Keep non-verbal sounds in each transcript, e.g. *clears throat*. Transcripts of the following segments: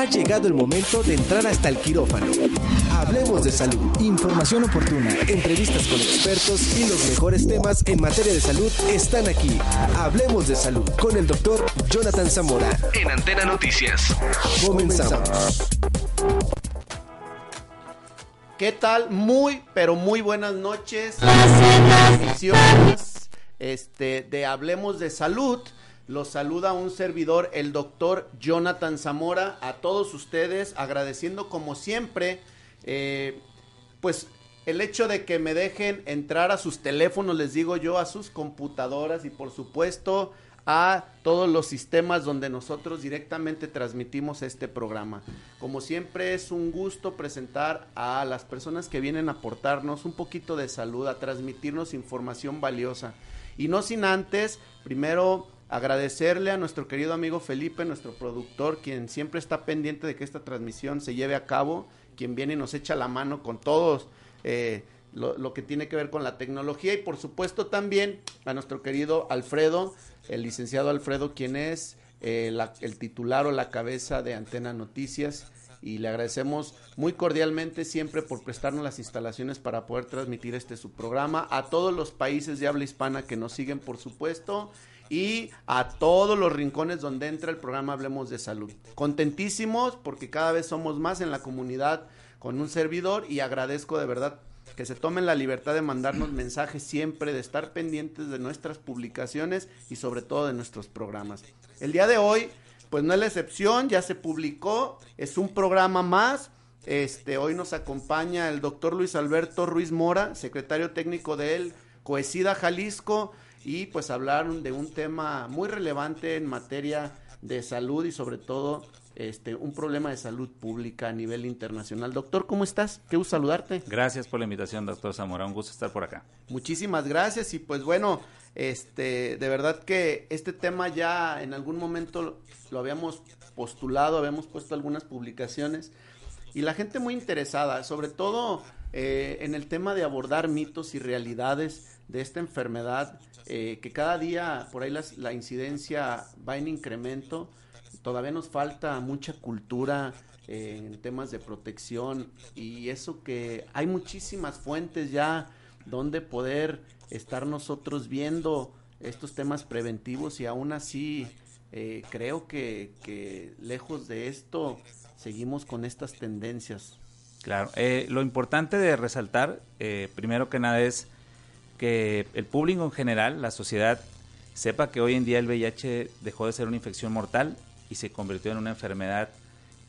Ha llegado el momento de entrar hasta el quirófano. Hablemos de salud. Información oportuna, entrevistas con expertos y los mejores temas en materia de salud están aquí. Hablemos de salud con el doctor Jonathan Zamora en Antena Noticias. Comenzamos. ¿Qué tal? Muy, pero muy buenas noches. Este, de Hablemos de Salud. Los saluda un servidor, el doctor Jonathan Zamora, a todos ustedes, agradeciendo como siempre, eh, pues el hecho de que me dejen entrar a sus teléfonos, les digo yo, a sus computadoras y por supuesto a todos los sistemas donde nosotros directamente transmitimos este programa. Como siempre es un gusto presentar a las personas que vienen a aportarnos un poquito de salud, a transmitirnos información valiosa. Y no sin antes, primero agradecerle a nuestro querido amigo Felipe, nuestro productor, quien siempre está pendiente de que esta transmisión se lleve a cabo, quien viene y nos echa la mano con todos eh, lo, que tiene que ver con la tecnología. Y por supuesto también a nuestro querido Alfredo, el licenciado Alfredo, quien es eh, el titular o la cabeza de Antena Noticias. Y le agradecemos muy cordialmente siempre por prestarnos las instalaciones para poder transmitir este su programa. A todos los países de habla hispana que nos siguen por supuesto y a todos los rincones donde entra el programa Hablemos de Salud. Contentísimos porque cada vez somos más en la comunidad con un servidor y agradezco de verdad que se tomen la libertad de mandarnos mensajes siempre, de estar pendientes de nuestras publicaciones y sobre todo de nuestros programas. El día de hoy, pues no es la excepción, ya se publicó, es un programa más. Este, hoy nos acompaña el doctor Luis Alberto Ruiz Mora, secretario técnico de él, Coesida Jalisco, y pues hablar de un tema muy relevante en materia de salud y sobre todo este un problema de salud pública a nivel internacional. Doctor, ¿cómo estás? Qué gusto saludarte. Gracias por la invitación, doctor Zamora. Un gusto estar por acá. Muchísimas gracias y pues bueno, este de verdad que este tema ya en algún momento lo habíamos postulado, habíamos puesto algunas publicaciones y la gente muy interesada, sobre todo eh, en el tema de abordar mitos y realidades de esta enfermedad eh, que cada día por ahí la incidencia va en incremento. Todavía nos falta mucha cultura eh, en temas de protección y eso que hay muchísimas fuentes ya donde poder estar nosotros viendo estos temas preventivos y aún así eh, creo que, que, lejos de esto seguimos con estas tendencias. Claro, lo importante de resaltar, primero que nada, es que el público en general, la sociedad, sepa que hoy en día el VIH dejó de ser una infección mortal y se convirtió en una enfermedad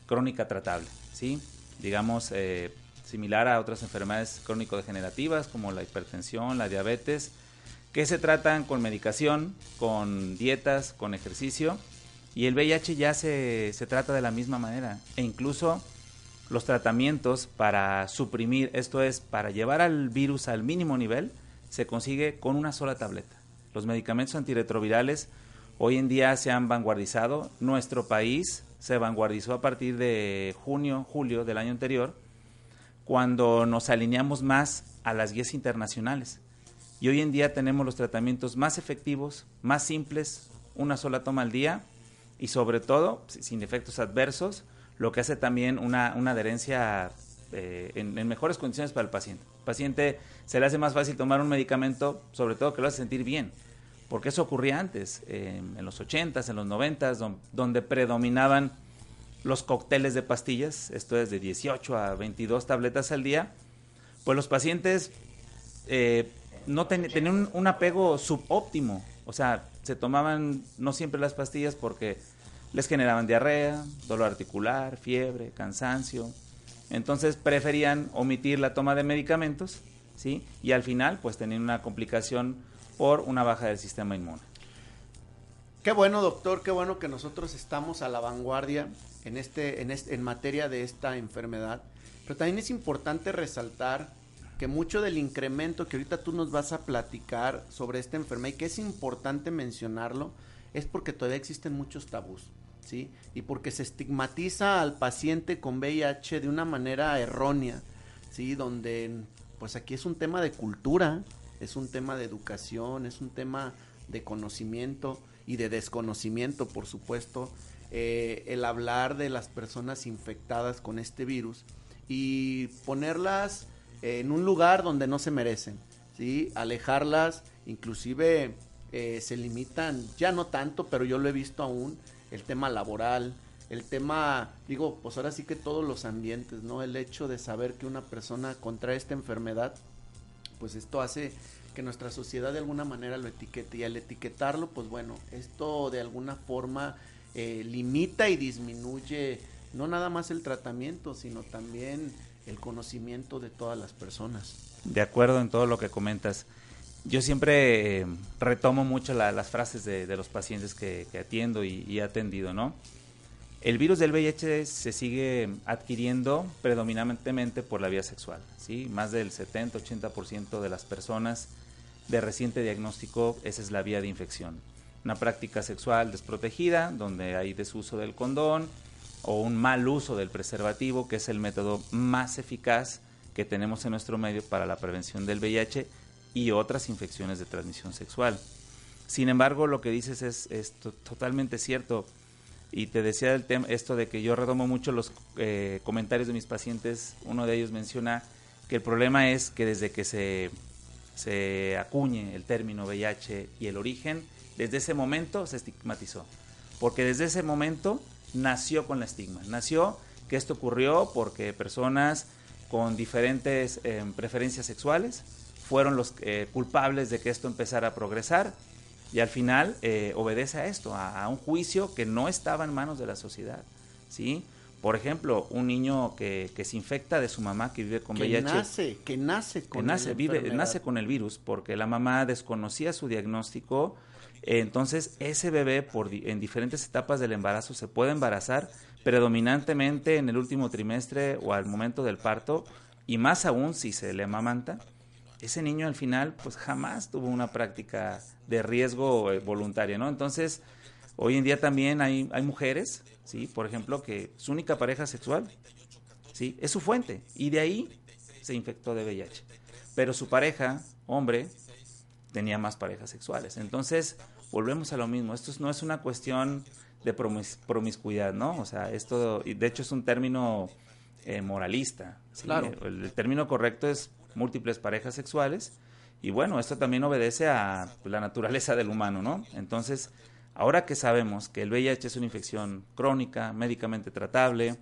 crónica tratable, ¿sí? Digamos, eh, similar a otras enfermedades crónico-degenerativas como la hipertensión, la diabetes, que se tratan con medicación, con dietas, con ejercicio, y el VIH ya se, se trata de la misma manera, e incluso los tratamientos para suprimir, esto es, para llevar al virus al mínimo nivel, se consigue con una sola tableta. Los medicamentos antirretrovirales hoy en día se han vanguardizado. Nuestro país se vanguardizó a partir de junio, julio del año anterior, cuando nos alineamos más a las guías internacionales. Y hoy en día tenemos los tratamientos más efectivos, más simples, una sola toma al día y sobre todo sin efectos adversos, lo que hace también una, adherencia eh, en, mejores condiciones para el paciente. Paciente se le hace más fácil tomar un medicamento, sobre todo que lo hace sentir bien, porque eso ocurría antes, en los 80s, en los 90s, donde predominaban los cócteles de pastillas, esto es de 18 a 22 tabletas al día, pues los pacientes eh, no tenían un, apego subóptimo, o sea, se tomaban no siempre las pastillas porque les generaban diarrea, dolor articular, fiebre, cansancio, entonces preferían omitir la toma de medicamentos, ¿sí? Y al final, pues tenían una complicación por una baja del sistema inmune. Qué bueno, doctor, qué bueno que nosotros estamos a la vanguardia en, este, en, este, en materia de esta enfermedad. Pero también es importante resaltar que mucho del incremento que ahorita tú nos vas a platicar sobre esta enfermedad y que es importante mencionarlo, es porque todavía existen muchos tabús, ¿sí? Y porque se estigmatiza al paciente con VIH de una manera errónea, ¿sí? Donde, pues aquí es un tema de cultura, es un tema de educación, es un tema de conocimiento y de desconocimiento, por supuesto, eh, el hablar de las personas infectadas con este virus y ponerlas en un lugar donde no se merecen, ¿sí? Alejarlas, inclusive eh, se limitan, ya no tanto, pero yo lo he visto aún, el tema laboral, el tema, digo, pues ahora sí que todos los ambientes, ¿no? El hecho de saber que una persona contrae esta enfermedad, pues esto hace que nuestra sociedad de alguna manera lo etiquete y al etiquetarlo, pues bueno, esto de alguna forma eh, limita y disminuye no nada más el tratamiento, sino también el conocimiento de todas las personas. De acuerdo en todo lo que comentas. Yo siempre eh, retomo mucho las frases de, los pacientes que, atiendo y, he atendido, ¿no? El virus del VIH se sigue adquiriendo predominantemente por la vía sexual, ¿sí? Más del 70-80% de las personas de reciente diagnóstico, esa es la vía de infección una práctica sexual desprotegida, donde hay desuso del condón o un mal uso del preservativo, que es el método más eficaz que tenemos en nuestro medio para la prevención del VIH y otras infecciones de transmisión sexual. Sin embargo, lo que dices es, totalmente cierto. Y te decía el tema, esto de que yo retomo mucho los eh, comentarios de mis pacientes. Uno de ellos menciona que el problema es que desde que se, se acuñe el término VIH y el origen, desde ese momento se estigmatizó. Porque desde ese momento nació con la estigma. Nació que esto ocurrió porque personas con diferentes em, preferencias sexuales fueron los eh, culpables de que esto empezara a progresar y al final eh, obedece a esto, a, un juicio que no estaba en manos de la sociedad. ¿sí? Por ejemplo, un niño que, se infecta de su mamá que vive con que VIH. Nace, que nace con que nace, vive, nace con el virus porque la mamá desconocía su diagnóstico entonces, ese bebé por, en diferentes etapas del embarazo se puede embarazar predominantemente en el último trimestre o al momento del parto, y más aún si se le amamanta, ese niño al final pues jamás tuvo una práctica de riesgo eh, voluntaria, ¿no? Entonces, hoy en día también hay, hay mujeres, ¿sí? Por ejemplo, que su única pareja sexual, ¿sí? Es su fuente, y de ahí se infectó de VIH. Pero su pareja, hombre, tenía más parejas sexuales. Entonces, volvemos a lo mismo. Esto no es una cuestión de promiscuidad, ¿no? O sea, esto, de hecho, es un término eh, moralista. Claro. El, término correcto es múltiples parejas sexuales. Y bueno, esto también obedece a la naturaleza del humano, ¿no? Entonces, ahora que sabemos que el VIH es una infección crónica, médicamente tratable,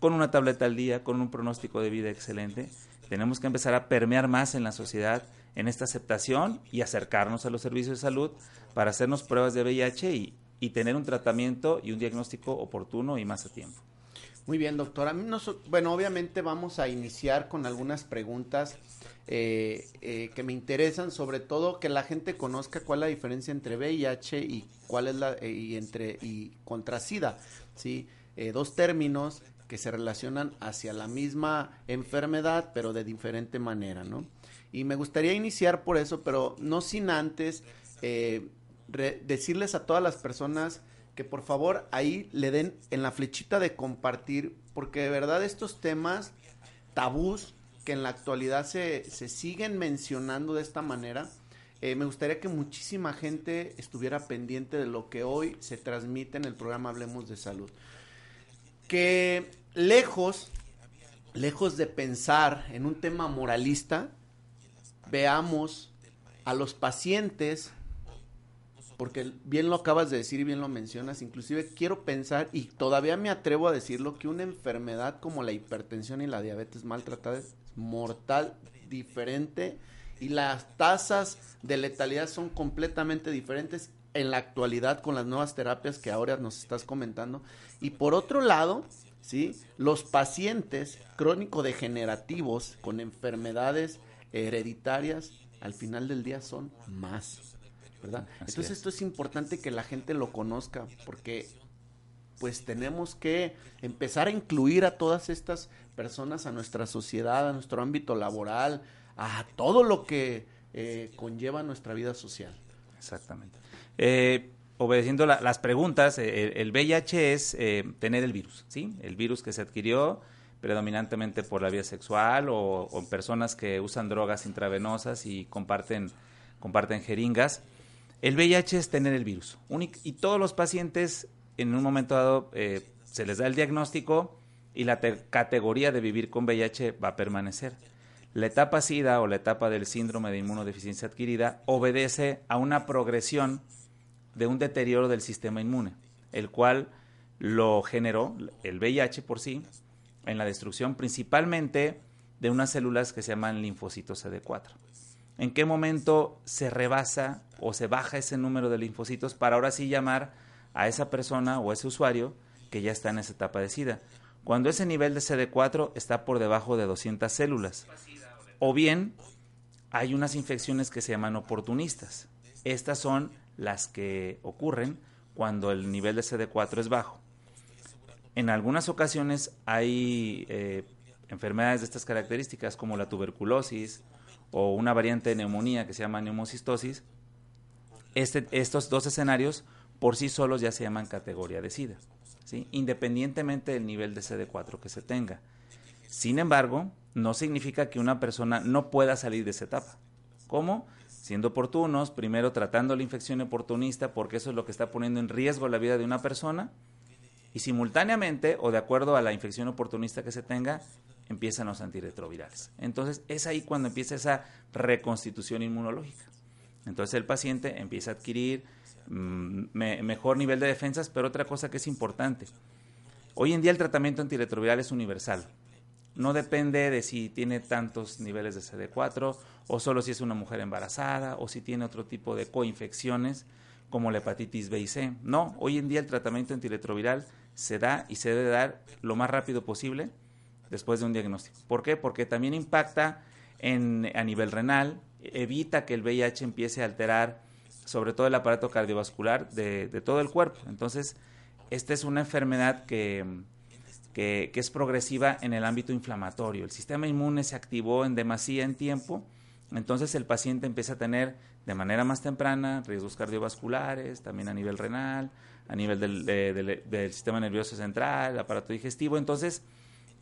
con una tableta al día, con un pronóstico de vida excelente, tenemos que empezar a permear más en la sociedad en esta aceptación y acercarnos a los servicios de salud para hacernos pruebas de VIH y, tener un tratamiento y un diagnóstico oportuno y más a tiempo. Muy bien, doctor. A mí bueno, obviamente vamos a iniciar con algunas preguntas eh, eh, que me interesan, sobre todo que la gente conozca cuál es la diferencia entre VIH y cuál es la eh, y entre y contra SIDA, sí, dos términos que se relacionan hacia la misma enfermedad, pero de diferente manera, ¿no? Y me gustaría iniciar por eso, pero no sin antes eh, decirles a todas las personas que por favor ahí le den en la flechita de compartir, porque de verdad estos temas tabús que en la actualidad se, se siguen mencionando de esta manera, eh, me gustaría que muchísima gente estuviera pendiente de lo que hoy se transmite en el programa Hablemos de Salud. Que lejos, lejos de pensar en un tema moralista, veamos a los pacientes, porque bien lo acabas de decir y bien lo mencionas, inclusive quiero pensar y todavía me atrevo a decirlo que una enfermedad como la hipertensión y la diabetes maltratada es mortal, diferente y las tasas de letalidad son completamente diferentes en la actualidad con las nuevas terapias que ahora nos estás comentando. Y por otro lado, ¿sí? Los pacientes crónico-degenerativos con enfermedades hereditarias, al final del día son más. ¿Verdad? Entonces esto es importante que la gente lo conozca porque pues tenemos que empezar a incluir a todas estas personas a nuestra sociedad, a nuestro ámbito laboral, a todo lo que eh, conlleva nuestra vida social. Exactamente. Eh, obedeciendo las preguntas, eh, el, VIH es tener el virus, ¿sí? El virus que se adquirió predominantemente por la vía sexual o, o personas que usan drogas intravenosas y comparten, comparten jeringas. El VIH es tener el virus. y todos los pacientes en un momento dado se les da el diagnóstico y la categoría de vivir con VIH va a permanecer. La etapa SIDA o la etapa del síndrome de inmunodeficiencia adquirida obedece a una progresión de un deterioro del sistema inmune, el cual lo generó el VIH por sí en la destrucción principalmente de unas células que se llaman linfocitos CD4. ¿En qué momento se rebasa o se baja ese número de linfocitos para ahora sí llamar a esa persona o a ese usuario que ya está en esa etapa de SIDA? Cuando ese nivel de CD4 está por debajo de 200 células. O bien hay unas infecciones que se llaman oportunistas. Estas son las que ocurren cuando el nivel de CD4 es bajo. En algunas ocasiones hay eh, enfermedades de estas características como la tuberculosis o una variante de neumonía que se llama neumocistosis. Este, estos dos escenarios por sí solos ya se llaman categoría de SIDA, ¿sí? independientemente del nivel de CD4 que se tenga. Sin embargo, no significa que una persona no pueda salir de esa etapa. ¿Cómo? Siendo oportunos, primero tratando la infección oportunista, porque eso es lo que está poniendo en riesgo la vida de una persona, y simultáneamente, o de acuerdo a la infección oportunista que se tenga, empiezan los antirretrovirales. Entonces, es ahí cuando empieza esa reconstitución inmunológica. Entonces, el paciente empieza a adquirir mm, mejor nivel de defensas, pero otra cosa que es importante. Hoy en día el tratamiento antirretroviral es universal. No depende de si tiene tantos niveles de CD4 o solo si es una mujer embarazada o si tiene otro tipo de coinfecciones como la hepatitis B y C. No, hoy en día el tratamiento antirretroviral se da y se debe dar lo más rápido posible después de un diagnóstico. ¿Por qué? Porque también impacta en, a nivel renal, evita que el VIH empiece a alterar sobre todo el aparato cardiovascular de, de todo el cuerpo. Entonces, esta es una enfermedad que que, es progresiva en el ámbito inflamatorio. El sistema inmune se activó en demasía en tiempo, entonces el paciente empieza a tener de manera más temprana riesgos cardiovasculares, también a nivel renal, a nivel del, sistema nervioso central, aparato digestivo. Entonces,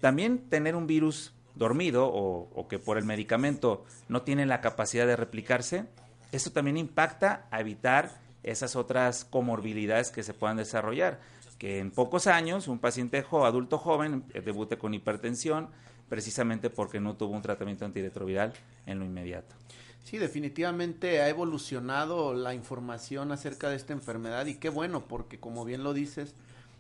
también tener un virus dormido o, o, que por el medicamento no tiene la capacidad de replicarse, eso también impacta a evitar esas otras comorbilidades que se puedan desarrollar que en pocos años un paciente adulto joven eh, debute con hipertensión precisamente porque no tuvo un tratamiento antirretroviral en lo inmediato. Sí, definitivamente ha evolucionado la información acerca de esta enfermedad y qué bueno, porque como bien lo dices,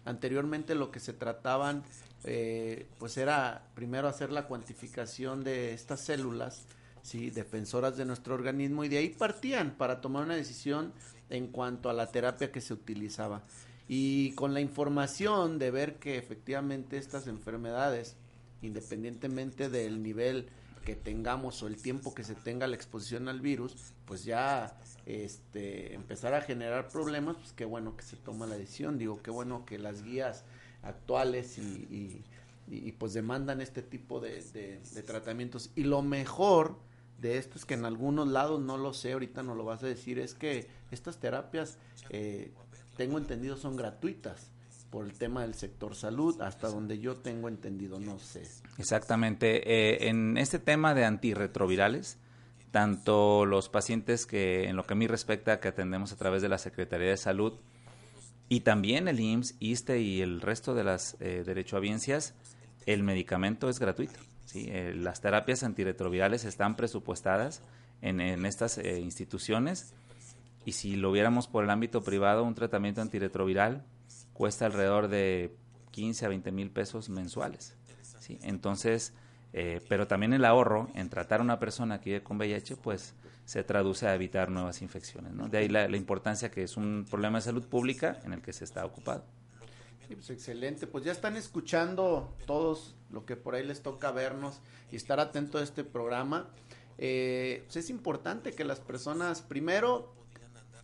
anteriormente lo que se trataban eh, pues era primero hacer la cuantificación de estas células, sí, defensoras de nuestro organismo y de ahí partían para tomar una decisión en cuanto a la terapia que se utilizaba. Y con la información de ver que efectivamente estas enfermedades, independientemente del nivel que tengamos o el tiempo que se tenga la exposición al virus, pues ya este, empezar a generar problemas, pues qué bueno que se toma la decisión, digo, qué bueno que las guías actuales y, y, pues demandan este tipo de, tratamientos. Y lo mejor de esto es que en algunos lados, no lo sé, ahorita no lo vas a decir, es que estas terapias eh, tengo entendido son gratuitas por el tema del sector salud, hasta donde yo tengo entendido, no sé. Exactamente. Eh, en este tema de antirretrovirales, tanto los pacientes que, en lo que a mí respecta, que atendemos a través de la Secretaría de Salud, y también el IMSS, ISTE y el resto de las eh, derechohabiencias, el medicamento es gratuito. ¿sí? Eh, las terapias antirretrovirales están presupuestadas en, estas eh, instituciones y si lo viéramos por el ámbito privado, un tratamiento antirretroviral cuesta alrededor de 15 a 20 mil pesos mensuales. ¿sí? Entonces, eh, pero también el ahorro en tratar a una persona que vive con VIH, pues se traduce a evitar nuevas infecciones. ¿no? De ahí la, importancia que es un problema de salud pública en el que se está ocupado. Pues excelente. Pues ya están escuchando todos lo que por ahí les toca vernos y estar atento a este programa. Eh, pues es importante que las personas primero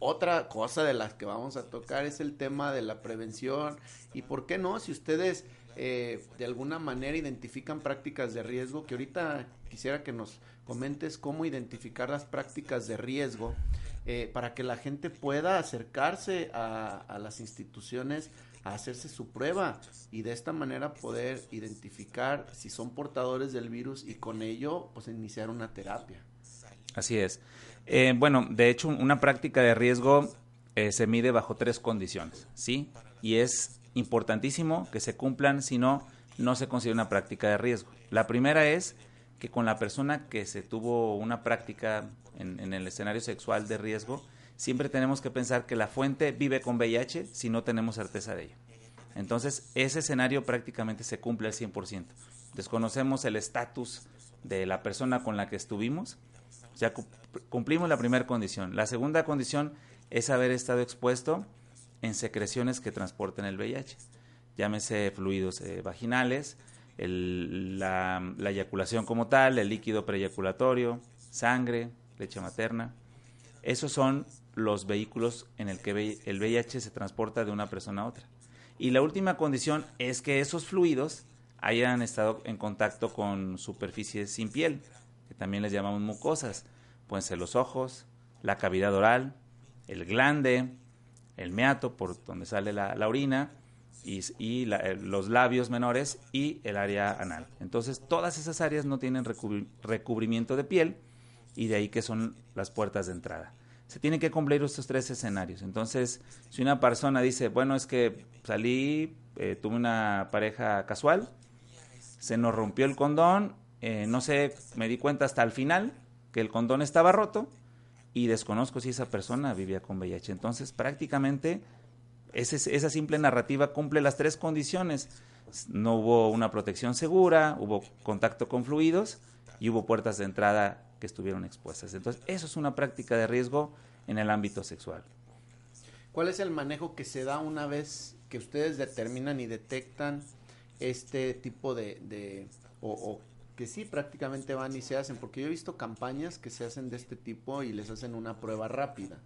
otra cosa de las que vamos a tocar es el tema de la prevención y por qué no, si ustedes eh, de alguna manera identifican prácticas de riesgo, que ahorita quisiera que nos comentes cómo identificar las prácticas de riesgo eh, para que la gente pueda acercarse a, las instituciones a hacerse su prueba y de esta manera poder identificar si son portadores del virus y con ello pues iniciar una terapia. Así es. Eh, bueno, de hecho, una práctica de riesgo eh, se mide bajo tres condiciones, ¿sí? Y es importantísimo que se cumplan, si no, no se considera una práctica de riesgo. La primera es que con la persona que se tuvo una práctica en, el escenario sexual de riesgo, siempre tenemos que pensar que la fuente vive con VIH si no tenemos certeza de ello. Entonces, ese escenario prácticamente se cumple al 100%. Desconocemos el estatus de la persona con la que estuvimos, ya cumplimos la primera condición. La segunda condición es haber estado expuesto en secreciones que transporten el VIH, llámese fluidos eh, vaginales, la, la, eyaculación como tal, el líquido preeyaculatorio, sangre, leche materna. Esos son los vehículos en el que el VIH se transporta de una persona a otra. Y la última condición es que esos fluidos hayan estado en contacto con superficies sin piel, que también les llamamos mucosas. Pueden ser los ojos, la cavidad oral, el glande, el meato, por donde sale la, orina, y, eh, los labios menores y el área anal. Entonces, todas esas áreas no tienen recubrimiento de piel y de ahí que son las puertas de entrada se tienen que cumplir estos tres escenarios. Entonces, si una persona dice, bueno, es que salí, eh, tuve una pareja casual, se nos rompió el condón, eh, no sé, me di cuenta hasta el final que el condón estaba roto y desconozco si esa persona vivía con VIH. Entonces, prácticamente esa simple narrativa cumple las tres condiciones. No hubo una protección segura, hubo contacto con fluidos y hubo puertas de entrada que estuvieron expuestas. Entonces, eso es una práctica de riesgo en el ámbito sexual. ¿Cuál es el manejo que se da una vez que ustedes determinan y detectan este tipo de, que sí prácticamente van y se hacen? Porque yo he visto campañas que se hacen de este tipo y les hacen una prueba rápida.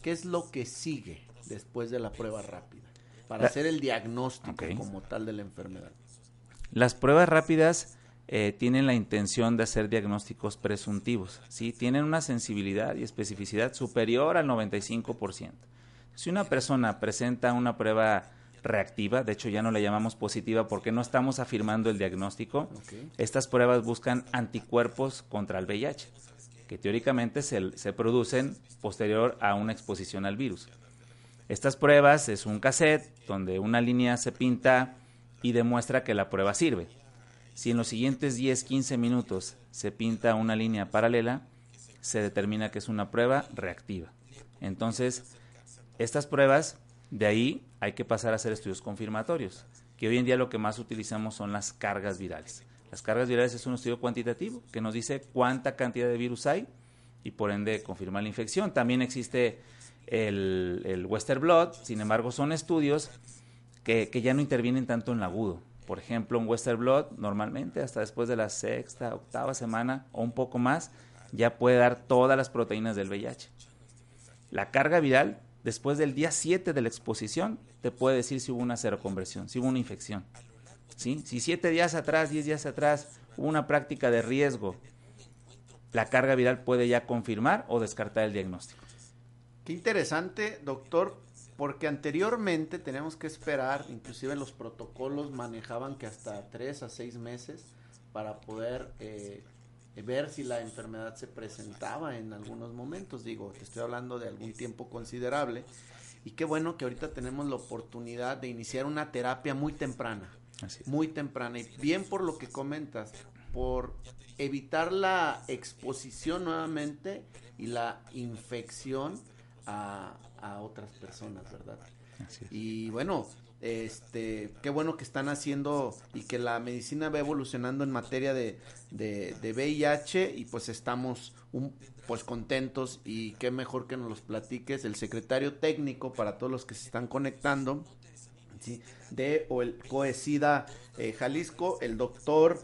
¿Qué es lo que sigue después de la prueba rápida? Para hacer el diagnóstico como tal de la enfermedad. Las pruebas rápidas eh, tienen la intención de hacer diagnósticos presuntivos, ¿sí? Tienen una sensibilidad y especificidad superior al 95%. Si una persona presenta una prueba reactiva, de hecho ya no la llamamos positiva porque no estamos afirmando el diagnóstico, estas pruebas buscan anticuerpos contra el VIH, que teóricamente se, se producen posterior a una exposición al virus. Estas pruebas es un cassette donde una línea se pinta y demuestra que la prueba sirve. Si en los siguientes 10, 15 minutos se pinta una línea paralela, se determina que es una prueba reactiva. Entonces, estas pruebas, de ahí hay que pasar a hacer estudios confirmatorios, que hoy en día lo que más utilizamos son las cargas virales. Las cargas virales es un estudio cuantitativo que nos dice cuánta cantidad de virus hay y por ende confirma la infección. También existe el, Western Blot, sin embargo son estudios que, que ya no intervienen tanto en el agudo, por ejemplo, un Western Blot normalmente hasta después de la sexta, octava semana o un poco más ya puede dar todas las proteínas del VIH. La carga viral después del día 7 de la exposición te puede decir si hubo una seroconversión, si hubo una infección. ¿Sí? Si siete días atrás, 10 días atrás hubo una práctica de riesgo, la carga viral puede ya confirmar o descartar el diagnóstico. Qué interesante, doctor, porque anteriormente tenemos que esperar, inclusive los protocolos manejaban que hasta tres a seis meses para poder eh, ver si la enfermedad se presentaba en algunos momentos. Digo, te estoy hablando de algún tiempo considerable. Y qué bueno que ahorita tenemos la oportunidad de iniciar una terapia muy temprana. Muy temprana. Y bien por lo que comentas, por evitar la exposición nuevamente y la infección a, a otras personas, ¿verdad? Y bueno, este, qué bueno que están haciendo y que la medicina va evolucionando en materia de, de, VIH y pues estamos un, pues contentos y qué mejor que nos los platiques el secretario técnico para todos los que se están conectando ¿sí? de o el Coesida eh, Jalisco, el doctor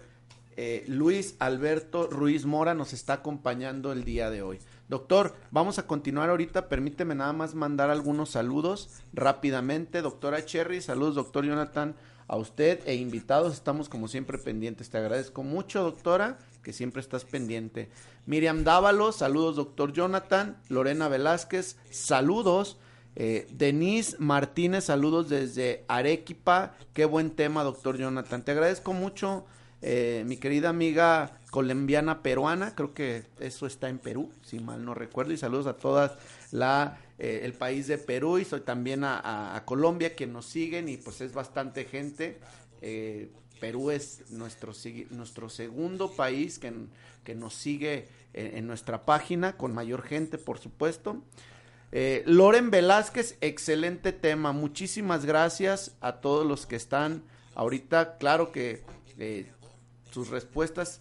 eh, Luis Alberto Ruiz Mora nos está acompañando el día de hoy. Doctor, vamos a continuar ahorita. Permíteme nada más mandar algunos saludos rápidamente. Doctora Cherry, saludos, doctor Jonathan, a usted e invitados. Estamos como siempre pendientes. Te agradezco mucho, doctora, que siempre estás pendiente. Miriam Dávalos, saludos, doctor Jonathan. Lorena Velázquez, saludos. Eh, Denise Martínez, saludos desde Arequipa. Qué buen tema, doctor Jonathan. Te agradezco mucho, eh, mi querida amiga colombiana peruana, creo que eso está en Perú, si mal no recuerdo, y saludos a todas la eh, el país de Perú y soy también a, Colombia que nos siguen y pues es bastante gente. Perú es nuestro nuestro segundo país que, que nos sigue en nuestra página con mayor gente, por supuesto. Eh, Loren Velázquez, excelente tema. Muchísimas gracias a todos los que están ahorita. Claro que eh, sus respuestas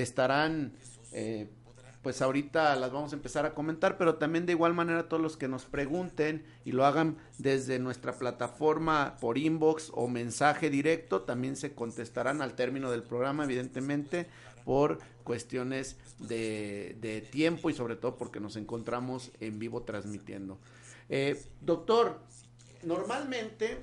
estarán, eh, pues ahorita las vamos a empezar a comentar, pero también de igual manera todos los que nos pregunten y lo hagan desde nuestra plataforma por inbox o mensaje directo, también se contestarán al término del programa, evidentemente por cuestiones de, tiempo y sobre todo porque nos encontramos en vivo transmitiendo. Eh, doctor, normalmente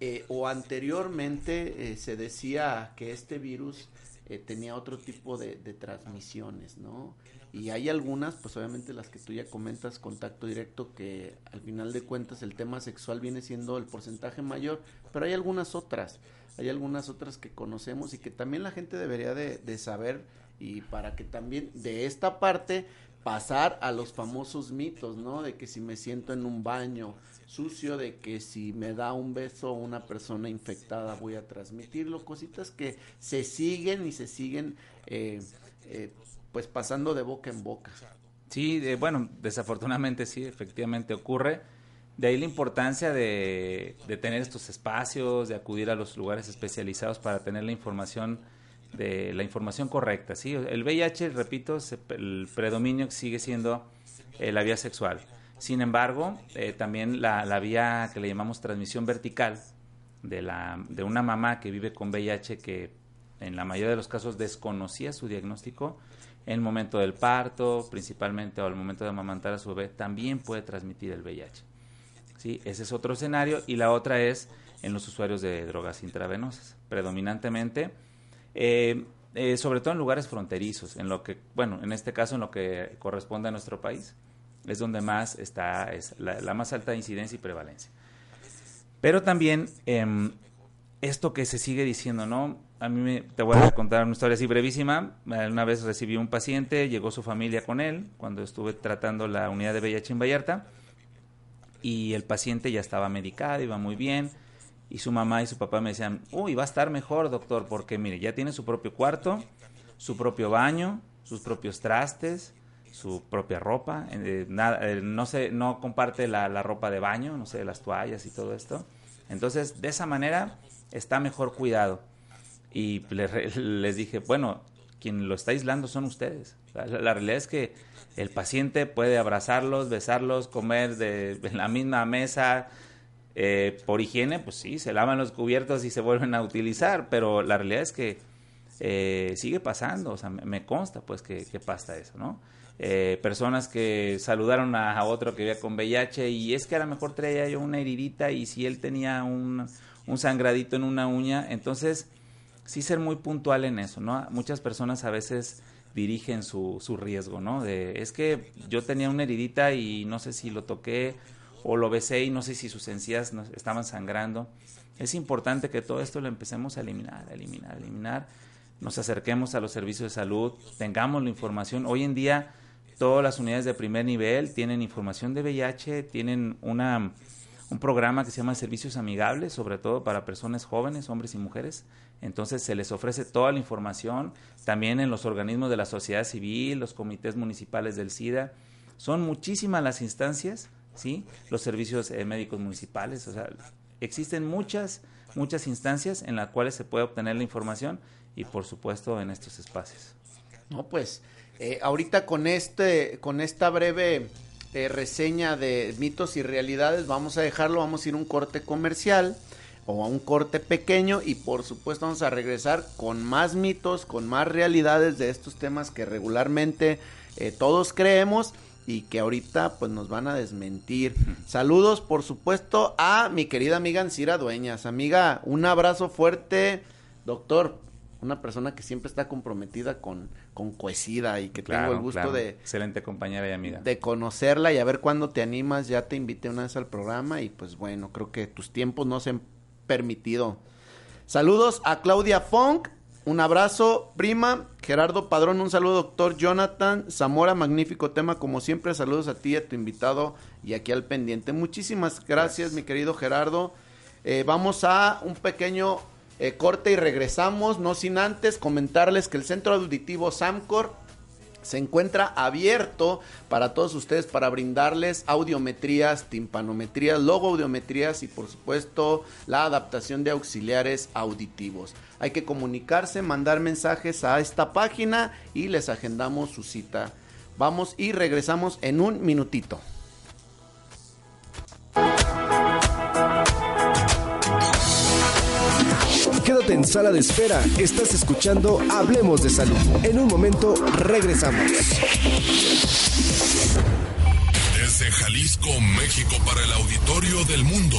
eh, o anteriormente se decía que este virus tenía otro tipo de, de, transmisiones, ¿no? Y hay algunas, pues obviamente las que tú ya comentas, contacto directo, que al final de cuentas el tema sexual viene siendo el porcentaje mayor, pero hay algunas otras hay algunas otras que conocemos y que también la gente debería de, saber y para que también de esta parte pasar a los famosos mitos, ¿no? De que si me siento en un baño sucio, de que si me da un beso una persona infectada voy a transmitirlo, cositas que se siguen y se siguen eh, eh, pues pasando de boca en boca. Sí, bueno, desafortunadamente sí, efectivamente ocurre de ahí la importancia de, tener estos espacios, de acudir a los lugares especializados para tener la información de la información correcta, ¿sí? El VIH, repito, el predominio sigue siendo eh, la vía sexual. Sin embargo, eh, también la, la, vía que le llamamos transmisión vertical de, la, de una mamá que vive con VIH que en la mayoría de los casos desconocía su diagnóstico, en el momento del parto, principalmente o al momento de amamantar a su bebé, también puede transmitir el VIH. ¿sí? Ese es otro escenario. Y la otra es en los usuarios de drogas intravenosas, predominantemente, eh, eh, sobre todo en lugares fronterizos, en lo que, bueno, en este caso en lo que corresponde a nuestro país, es donde más está es la, más alta incidencia y prevalencia. Pero también em, esto que se sigue diciendo, ¿no? A mí me, te voy a contar una historia así brevísima. Una vez recibí un paciente, llegó su familia con él cuando estuve tratando la unidad de VIH en Vallarta y el paciente ya estaba medicado, iba muy bien. Y su mamá y su papá me decían, uy, va a estar mejor, doctor, porque mire, ya tiene su propio cuarto, su propio baño, sus propios trastes, su propia ropa, eh, nada, eh, no se, no comparte la, la, ropa de baño, no sé, las toallas y todo esto. Entonces, de esa manera está mejor cuidado. Y *laughs* les dije, bueno, quien lo está aislando son ustedes. la realidad es que el paciente puede abrazarlos, besarlos, comer de, en la misma mesa. Eh, por higiene, pues sí, se lavan los cubiertos y se vuelven a utilizar, pero la realidad es que eh, sigue pasando, o sea, me, consta pues que, pasa eso, ¿no? Eh, personas que saludaron a, otro que vivía con VIH y es que a lo mejor traía yo una heridita y si él tenía un, un sangradito en una uña, entonces sí ser muy puntual en eso, ¿no? Muchas personas a veces dirigen su, su riesgo, ¿no? De, es que yo tenía una heridita y no sé si lo toqué o lo besé y no sé si sus encías estaban sangrando. Es importante que todo esto lo empecemos a eliminar, eliminar, eliminar. Nos acerquemos a los servicios de salud, tengamos la información. Hoy en día todas las unidades de primer nivel tienen información de VIH, tienen una, un programa que se llama Servicios Amigables, sobre todo para personas jóvenes, hombres y mujeres, entonces se les ofrece toda la información, también en los organismos de la sociedad civil, los comités municipales del SIDA. Son muchísimas las instancias, ¿sí? Los servicios eh, médicos municipales, o sea, existen muchas, muchas instancias en las cuales se puede obtener la información y por supuesto en estos espacios. No, pues eh, ahorita con este, con esta breve eh, reseña de mitos y realidades, vamos a dejarlo, vamos a ir a un corte comercial o a un corte pequeño y por supuesto vamos a regresar con más mitos, con más realidades de estos temas que regularmente todos creemos y que ahorita pues nos van a desmentir. Saludos por supuesto a mi querida amiga Ancira Dueñas. Amiga, un abrazo fuerte. Doctor, una persona que siempre está comprometida con, con Coesida y que tengo el gusto de... Excelente compañera y amiga. De conocerla y a ver cuándo te animas. Ya te invité una vez al programa y pues bueno, creo que tus tiempos no se han permitido. Saludos a Claudia Funk, un abrazo, prima. Gerardo Padrón, un saludo, doctor Jonathan. Zamora, magnífico tema, como siempre. Saludos a ti, a tu invitado y aquí al pendiente. Muchísimas gracias, mi querido Gerardo. Eh, vamos a un pequeño eh, corte y regresamos, no sin antes comentarles que el Centro Auditivo Samcor se encuentra abierto para todos ustedes para brindarles audiometrías, timpanometrías, logoaudiometrías y por supuesto la adaptación de auxiliares auditivos. Hay que comunicarse, mandar mensajes a esta página y les agendamos su cita. Vamos y regresamos en un minutito. Quédate en sala de espera. Estás escuchando Hablemos de Salud. En un momento regresamos. Desde Jalisco, México, para el auditorio del mundo.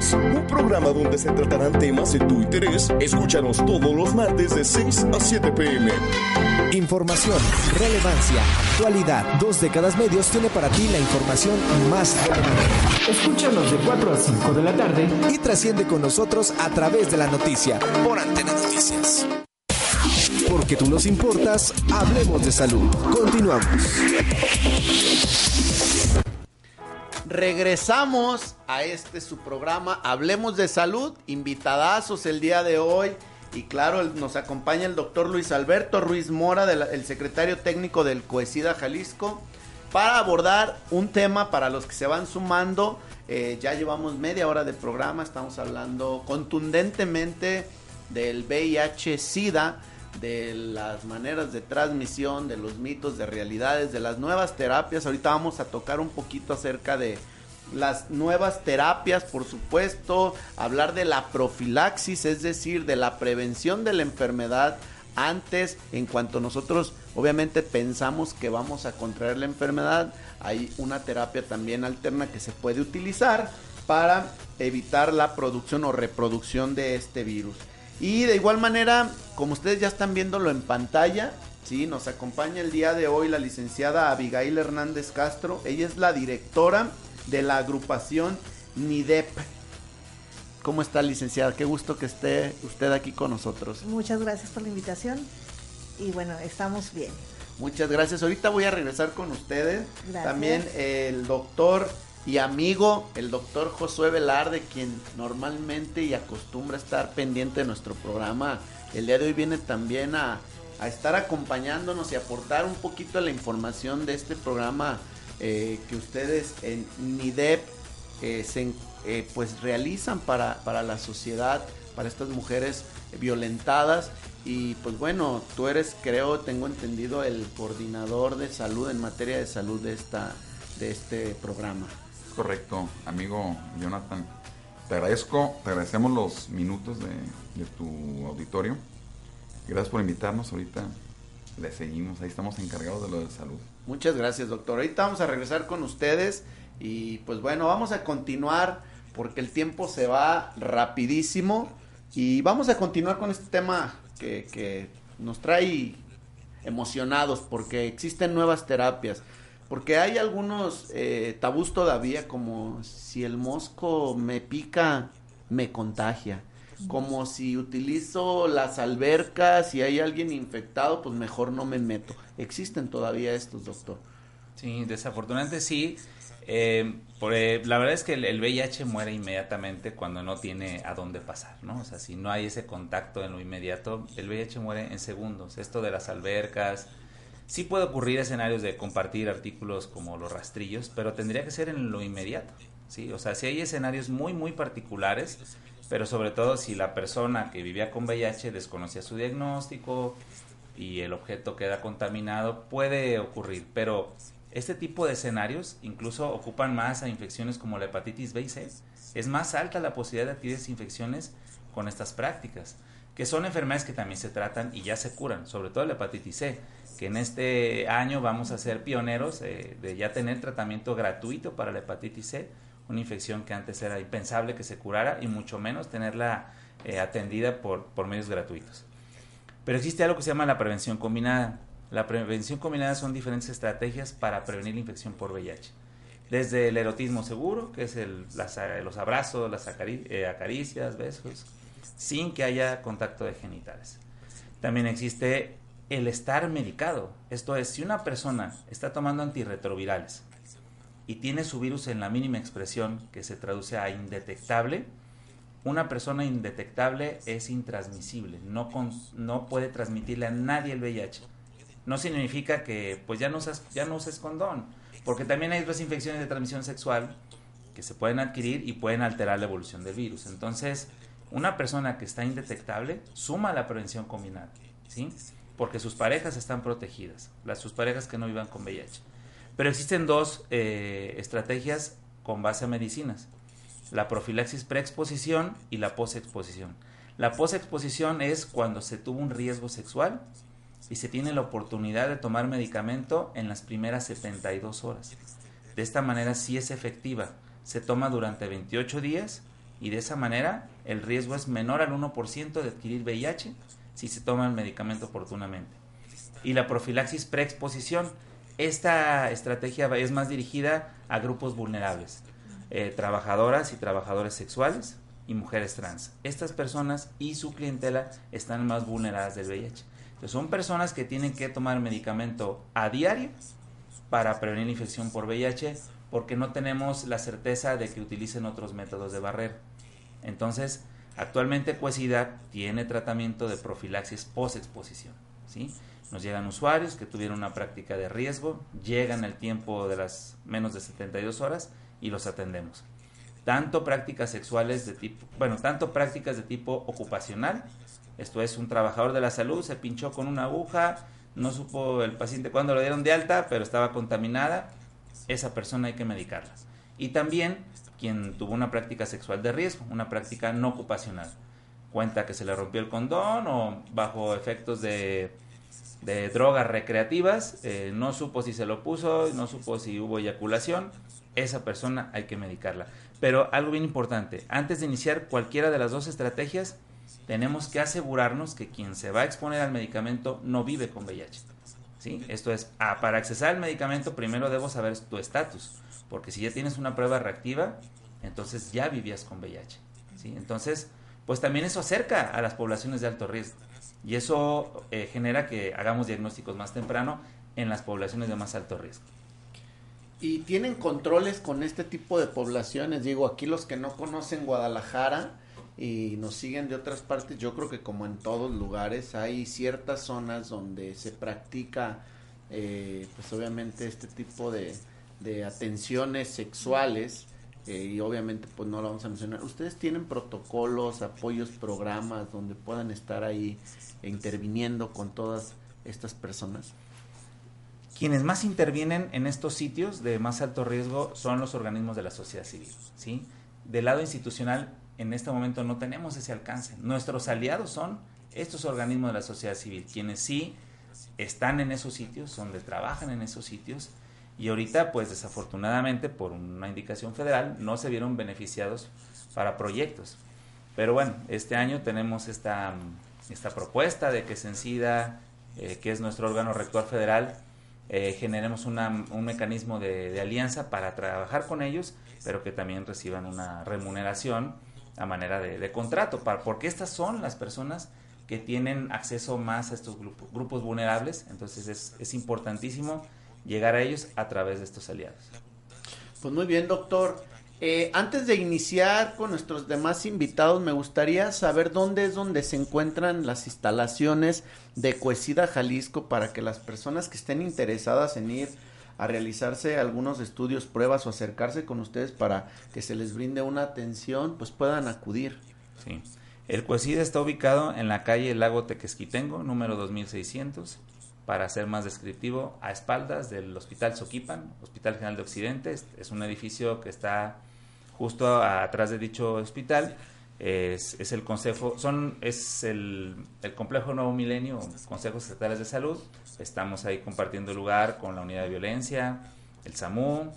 Un programa donde se tratarán temas de tu interés. Escúchanos todos los martes de 6 a 7 pm. Información, relevancia, actualidad. Dos décadas medios tiene para ti la información más relevante. Escúchanos de 4 a 5 de la tarde y trasciende con nosotros a través de la noticia por Antena Noticias. Porque tú nos importas, hablemos de salud. Continuamos. Regresamos a este su programa Hablemos de Salud, invitadazos el día de hoy. Y claro, nos acompaña el doctor Luis Alberto Ruiz Mora, el secretario técnico del Coesida Jalisco, para abordar un tema para los que se van sumando. Eh, ya llevamos media hora de programa, estamos hablando contundentemente del VIH-Sida, de las maneras de transmisión, de los mitos, de realidades, de las nuevas terapias. Ahorita vamos a tocar un poquito acerca de las nuevas terapias, por supuesto, hablar de la profilaxis, es decir, de la prevención de la enfermedad antes, en cuanto nosotros obviamente pensamos que vamos a contraer la enfermedad, hay una terapia también alterna que se puede utilizar para evitar la producción o reproducción de este virus. Y de igual manera, como ustedes ya están viéndolo en pantalla, sí, nos acompaña el día de hoy la licenciada Abigail Hernández Castro. Ella es la directora de la agrupación NIDEP. ¿Cómo está, licenciada? Qué gusto que esté usted aquí con nosotros. Muchas gracias por la invitación y bueno, estamos bien. Muchas gracias. Ahorita voy a regresar con ustedes. También el doctor y amigo, el doctor Josué Velarde, quien normalmente y acostumbra estar pendiente de nuestro programa, el día de hoy viene también a, estar acompañándonos y aportar un poquito de la información de este programa eh, que ustedes en NIDEP eh, se, eh, pues realizan para, para la sociedad, para estas mujeres violentadas. Y pues bueno, tú eres, creo, tengo entendido, el coordinador de salud en materia de salud de, esta, de este programa correcto, amigo Jonathan. Te agradezco, te agradecemos los minutos de, tu auditorio. Gracias por invitarnos. Ahorita le seguimos, ahí estamos encargados de lo de salud. Muchas gracias, doctor. Ahorita vamos a regresar con ustedes y pues bueno, vamos a continuar porque el tiempo se va rapidísimo y vamos a continuar con este tema que, que nos trae emocionados porque existen nuevas terapias. Porque hay algunos eh, tabús todavía, como si el mosco me pica, me contagia. Como si utilizo las albercas y hay alguien infectado, pues mejor no me meto. Existen todavía estos, doctor. Sí, desafortunadamente sí. Eh, por, eh, la verdad es que el, el, VIH muere inmediatamente cuando no tiene a dónde pasar, ¿no? O sea, si no hay ese contacto en lo inmediato, el VIH muere en segundos. Esto de las albercas, sí puede ocurrir escenarios de compartir artículos como los rastrillos, pero tendría que ser en lo inmediato, ¿sí? O sea, si hay escenarios muy, muy particulares, pero sobre todo si la persona que vivía con VIH desconocía su diagnóstico y el objeto queda contaminado, puede ocurrir, pero este tipo de escenarios incluso ocupan más a infecciones como la hepatitis B y C. Es más alta la posibilidad de adquirir infecciones con estas prácticas, que son enfermedades que también se tratan y ya se curan, sobre todo la hepatitis C, que en este año vamos a ser pioneros eh, de ya tener tratamiento gratuito para la hepatitis C, una infección que antes era impensable que se curara y mucho menos tenerla eh, atendida por, por medios gratuitos. Pero existe algo que se llama la prevención combinada. La prevención combinada son diferentes estrategias para prevenir la infección por VIH. Desde el erotismo seguro, que es el, las, los abrazos, las eh, acaricias, besos, sin que haya contacto de genitales. También existe el estar medicado. Esto es, si una persona está tomando antirretrovirales y tiene su virus en la mínima expresión, que se traduce a indetectable, una persona indetectable es intransmisible, no, con, no puede transmitirle a nadie el VIH. No significa que pues ya no, uses, ya no uses condón, porque también hay otras infecciones de transmisión sexual que se pueden adquirir y pueden alterar la evolución del virus. Entonces, una persona que está indetectable suma la prevención combinada, ¿sí? Porque sus parejas están protegidas, las sus parejas que no vivan con VIH. Pero existen dos eh, estrategias con base a medicinas la profilaxis preexposición y la posexposición. La posexposición es cuando se tuvo un riesgo sexual y se tiene la oportunidad de tomar medicamento en las primeras 72 horas. De esta manera sí es efectiva. Se toma durante 28 días y de esa manera el riesgo es menor al 1% de adquirir VIH si se toma el medicamento oportunamente. Y la profilaxis preexposición, esta estrategia es más dirigida a grupos vulnerables eh, trabajadoras y trabajadores sexuales y mujeres trans. Estas personas y su clientela están más vulneradas del VIH. Entonces son personas que tienen que tomar medicamento a diario para prevenir la infección por VIH porque no tenemos la certeza de que utilicen otros métodos de barrera. Entonces, actualmente Cuesida tiene tratamiento de profilaxis post-exposición. ¿sí? Nos llegan usuarios que tuvieron una práctica de riesgo, llegan al tiempo de las menos de 72 horas y los atendemos. Tanto prácticas sexuales de tipo, bueno, tanto prácticas de tipo ocupacional, esto es un trabajador de la salud, se pinchó con una aguja, no supo el paciente cuándo lo dieron de alta, pero estaba contaminada, esa persona hay que medicarla. Y también quien tuvo una práctica sexual de riesgo, una práctica no ocupacional. Cuenta que se le rompió el condón o bajo efectos de, drogas recreativas, eh, no supo si se lo puso, no supo si hubo eyaculación, esa persona hay que medicarla. Pero algo bien importante, antes de iniciar cualquiera de las dos estrategias, tenemos que asegurarnos que quien se va a exponer al medicamento no vive con VIH. ¿Sí? Esto es, ah, para accesar al medicamento primero debo saber tu estatus, porque si ya tienes una prueba reactiva, entonces ya vivías con VIH. ¿sí? Entonces, pues también eso acerca a las poblaciones de alto riesgo y eso eh, genera que hagamos diagnósticos más temprano en las poblaciones de más alto riesgo. ¿Y tienen controles con este tipo de poblaciones? Digo, aquí los que no conocen Guadalajara y nos siguen de otras partes, yo creo que como en todos lugares hay ciertas zonas donde se practica, eh, pues obviamente este tipo de, de atenciones sexuales eh, y obviamente pues no lo vamos a mencionar. ¿Ustedes tienen protocolos, apoyos, programas donde puedan estar ahí interviniendo con todas estas personas? Quienes más intervienen en estos sitios de más alto riesgo son los organismos de la sociedad civil. ¿sí? Del lado institucional, en este momento no tenemos ese alcance. Nuestros aliados son estos organismos de la sociedad civil, quienes sí están en esos sitios, donde trabajan en esos sitios, y ahorita, pues desafortunadamente, por una indicación federal, no se vieron beneficiados para proyectos. Pero bueno, este año tenemos esta, esta propuesta de que Sencida, eh, que es nuestro órgano rector federal, eh, generemos un mecanismo de, alianza para trabajar con ellos, pero que también reciban una remuneración a manera de, contrato, para, porque estas son las personas que tienen acceso más a estos grupos, vulnerables, entonces es, es importantísimo llegar a ellos a través de estos aliados. Pues muy bien, doctor. Eh, antes de iniciar con nuestros demás invitados, me gustaría saber dónde es donde se encuentran las instalaciones de Cuesida Jalisco para que las personas que estén interesadas en ir a realizarse algunos estudios, pruebas o acercarse con ustedes para que se les brinde una atención, pues puedan acudir. Sí. El Cuesida está ubicado en la calle Lago Tequesquitengo, número 2600, para ser más descriptivo, a espaldas del Hospital Soquipan, Hospital General de Occidente. Es un edificio que está justo atrás de dicho hospital. Es, el consejo, son, es el, el, complejo Nuevo Milenio, Consejos Estatales de Salud. Estamos ahí compartiendo lugar con la unidad de violencia, el SAMU,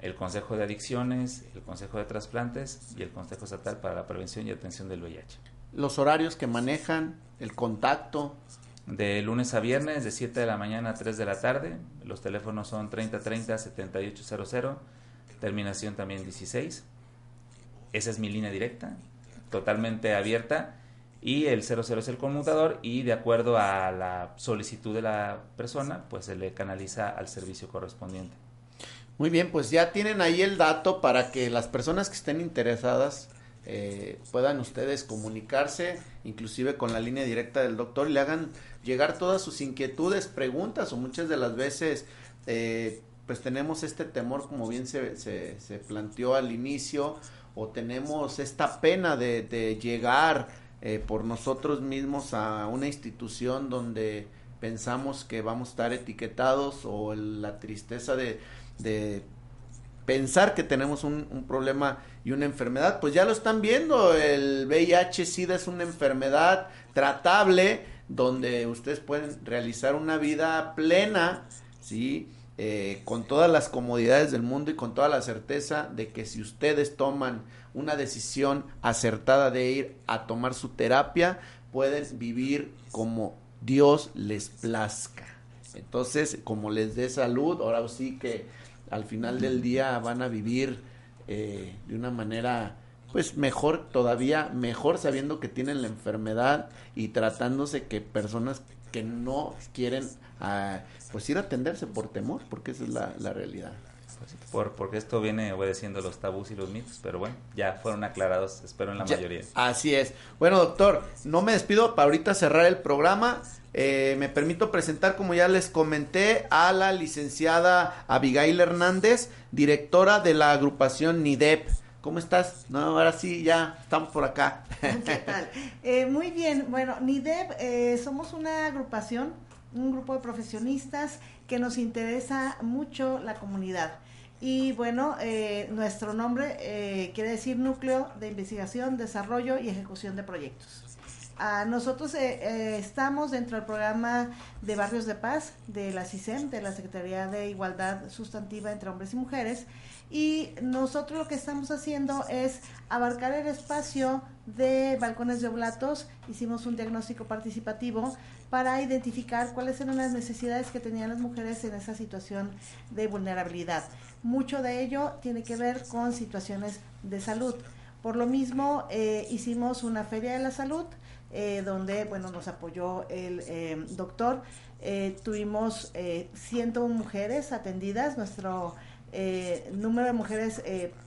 el Consejo de Adicciones, el Consejo de Trasplantes y el Consejo Estatal para la Prevención y Atención del VIH. Los horarios que manejan, el contacto. De lunes a viernes, de 7 de la mañana a 3 de la tarde. Los teléfonos son 3030-7800, terminación también 16. Esa es mi línea directa, totalmente abierta. Y el 00 es el conmutador y de acuerdo a la solicitud de la persona, pues se le canaliza al servicio correspondiente. Muy bien, pues ya tienen ahí el dato para que las personas que estén interesadas eh, puedan ustedes comunicarse, inclusive con la línea directa del doctor, y le hagan llegar todas sus inquietudes, preguntas, o muchas de las veces, eh, pues tenemos este temor, como bien se, se, se, planteó al inicio, o tenemos esta pena de, llegar eh, por nosotros mismos a una institución donde pensamos que vamos a estar etiquetados, o la tristeza de pensar que tenemos un, problema y una enfermedad, pues ya lo están viendo, el VIH-Sida es una enfermedad tratable donde ustedes pueden realizar una vida plena, ¿sí? Eh, con todas las comodidades del mundo y con toda la certeza de que si ustedes toman una decisión acertada de ir a tomar su terapia, pueden vivir como Dios les plazca. Entonces, como les dé salud, ahora sí que al final del día van a vivir eh, de una manera pues mejor todavía mejor sabiendo que tienen la enfermedad y tratándose que personas que no quieren uh, pues ir a atenderse por temor porque esa es la realidad pues, por, porque esto viene obedeciendo los tabús y los mitos, pero bueno, ya fueron aclarados, espero en la ya, mayoría. Así es. Bueno, doctor, no me despido para ahorita cerrar el programa. Eh, me permito presentar, como ya les comenté, a la licenciada Abigail Hernández, directora de la agrupación NIDEP. ¿Cómo estás? No, ahora sí, ya estamos por acá. *laughs* ¿Qué tal? Eh, muy bien, bueno, NIDEP eh, somos una agrupación, un grupo de profesionistas que nos interesa mucho la comunidad. Y bueno, eh, nuestro nombre eh, quiere decir Núcleo de Investigación, Desarrollo y Ejecución de Proyectos. Nosotros eh, estamos dentro del programa de Barrios de Paz de la CISEM, de la Secretaría de Igualdad Sustantiva entre Hombres y Mujeres, y nosotros lo que estamos haciendo es abarcar el espacio de balcones de oblatos, hicimos un diagnóstico participativo para identificar cuáles eran las necesidades que tenían las mujeres en esa situación de vulnerabilidad. Mucho de ello tiene que ver con situaciones de salud. Por lo mismo, eh, hicimos una feria de la salud, eh, donde bueno nos apoyó el eh, doctor. Eh, tuvimos eh, 101 mujeres atendidas. Nuestro número de mujeres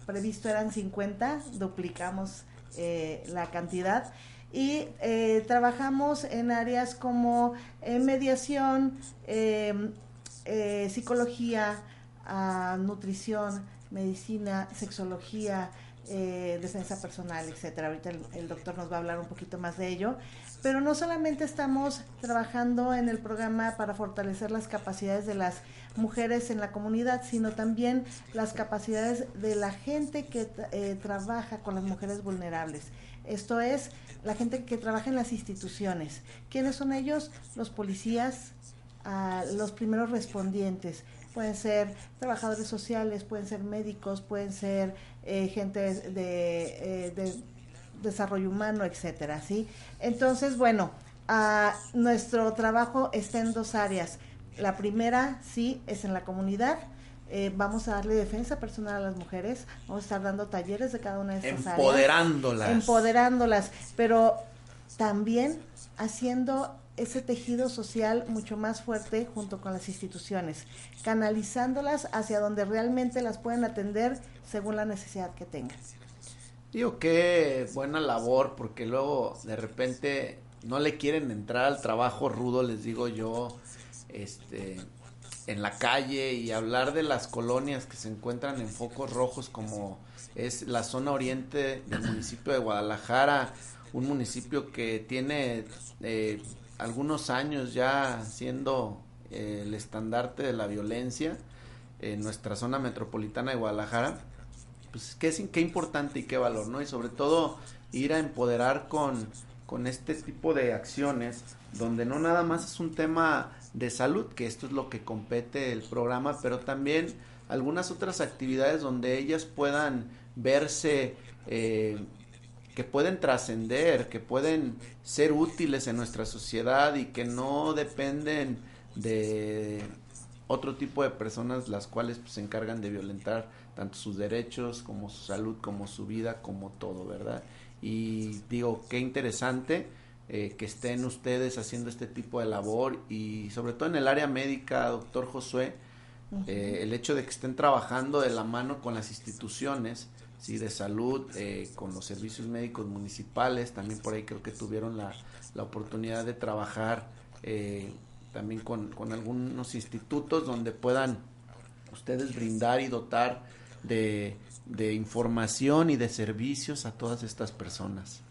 previsto eran 50, duplicamos la cantidad y eh, trabajamos en áreas como eh, mediación, eh, eh, psicología, uh, nutrición, medicina, sexología, eh, defensa personal, etcétera. Ahorita el, el, doctor nos va a hablar un poquito más de ello. Pero no solamente estamos trabajando en el programa para fortalecer las capacidades de las mujeres en la comunidad, sino también las capacidades de la gente que eh, trabaja con las mujeres vulnerables. Esto es la gente que trabaja en las instituciones. ¿Quiénes son ellos? Los policías, uh, los primeros respondientes. Pueden ser trabajadores sociales, pueden ser médicos, pueden ser eh, gente de, eh, de, desarrollo humano, etcétera, ¿sí? Entonces, bueno, uh, nuestro trabajo está en dos áreas. La primera, sí, es en la comunidad, eh, vamos a darle defensa personal a las mujeres, vamos a estar dando talleres de cada una de estas empoderándolas. áreas. Empoderándolas. pero también haciendo ese tejido social mucho más fuerte junto con las instituciones, canalizándolas hacia donde realmente las pueden atender según la necesidad que tengan. Digo, qué buena labor, porque luego de repente no le quieren entrar al trabajo rudo, les digo yo, este, en la calle y hablar de las colonias que se encuentran en focos rojos como es la zona oriente del municipio de Guadalajara, un municipio que tiene eh, algunos años ya siendo eh, el estandarte de la violencia en nuestra zona metropolitana de Guadalajara, pues qué, qué importante y qué valor, ¿no? Y sobre todo ir a empoderar con, con este tipo de acciones donde no nada más es un tema de salud, que esto es lo que compete el programa, pero también algunas otras actividades donde ellas puedan verse eh, que pueden trascender, que pueden ser útiles en nuestra sociedad y que no dependen de otro tipo de personas las cuales pues, se encargan de violentar tanto sus derechos como su salud, como su vida, como todo, ¿verdad? Y digo, qué interesante eh, que estén ustedes haciendo este tipo de labor y sobre todo en el área médica, doctor Josué, eh, el hecho de que estén trabajando de la mano con las instituciones sí, de salud, eh, con los servicios médicos municipales, también por ahí creo que tuvieron la, la oportunidad de trabajar eh, también con, con, algunos institutos donde puedan ustedes brindar y dotar de, de información y de servicios a todas estas personas.